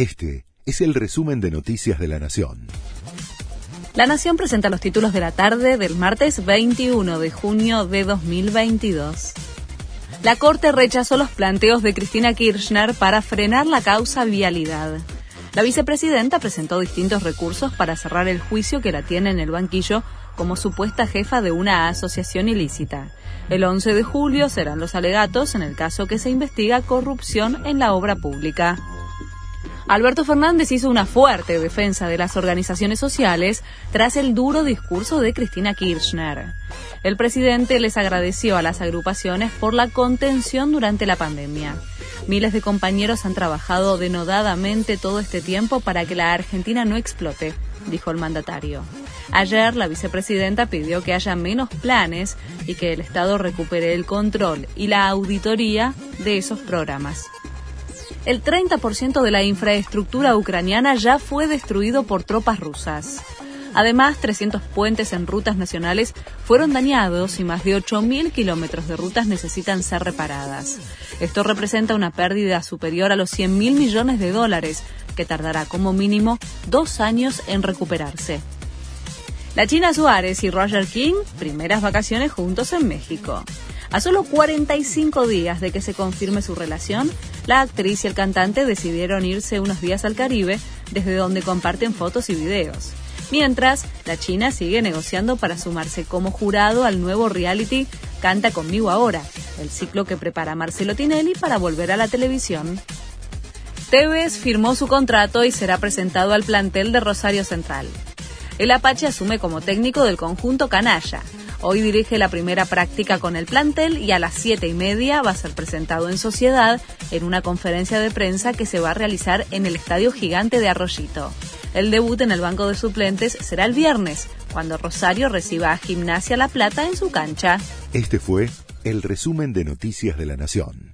Este es el resumen de Noticias de la Nación. La Nación presenta los títulos de la tarde del martes 21 de junio de 2022. La Corte rechazó los planteos de Cristina Kirchner para frenar la causa vialidad. La vicepresidenta presentó distintos recursos para cerrar el juicio que la tiene en el banquillo como supuesta jefa de una asociación ilícita. El 11 de julio serán los alegatos en el caso que se investiga corrupción en la obra pública. Alberto Fernández hizo una fuerte defensa de las organizaciones sociales tras el duro discurso de Cristina Kirchner. El presidente les agradeció a las agrupaciones por la contención durante la pandemia. Miles de compañeros han trabajado denodadamente todo este tiempo para que la Argentina no explote, dijo el mandatario. Ayer la vicepresidenta pidió que haya menos planes y que el Estado recupere el control y la auditoría de esos programas el 30% de la infraestructura ucraniana ya fue destruido por tropas rusas. Además, 300 puentes en rutas nacionales fueron dañados y más de 8.000 kilómetros de rutas necesitan ser reparadas. Esto representa una pérdida superior a los 100.000 millones de dólares, que tardará como mínimo dos años en recuperarse. La China Suárez y Roger King, primeras vacaciones juntos en México. A solo 45 días de que se confirme su relación, la actriz y el cantante decidieron irse unos días al Caribe, desde donde comparten fotos y videos. Mientras, la China sigue negociando para sumarse como jurado al nuevo reality Canta conmigo ahora, el ciclo que prepara Marcelo Tinelli para volver a la televisión. Tevez firmó su contrato y será presentado al plantel de Rosario Central. El Apache asume como técnico del conjunto Canalla. Hoy dirige la primera práctica con el plantel y a las siete y media va a ser presentado en sociedad en una conferencia de prensa que se va a realizar en el Estadio Gigante de Arroyito. El debut en el banco de suplentes será el viernes, cuando Rosario reciba a Gimnasia La Plata en su cancha. Este fue el resumen de Noticias de la Nación.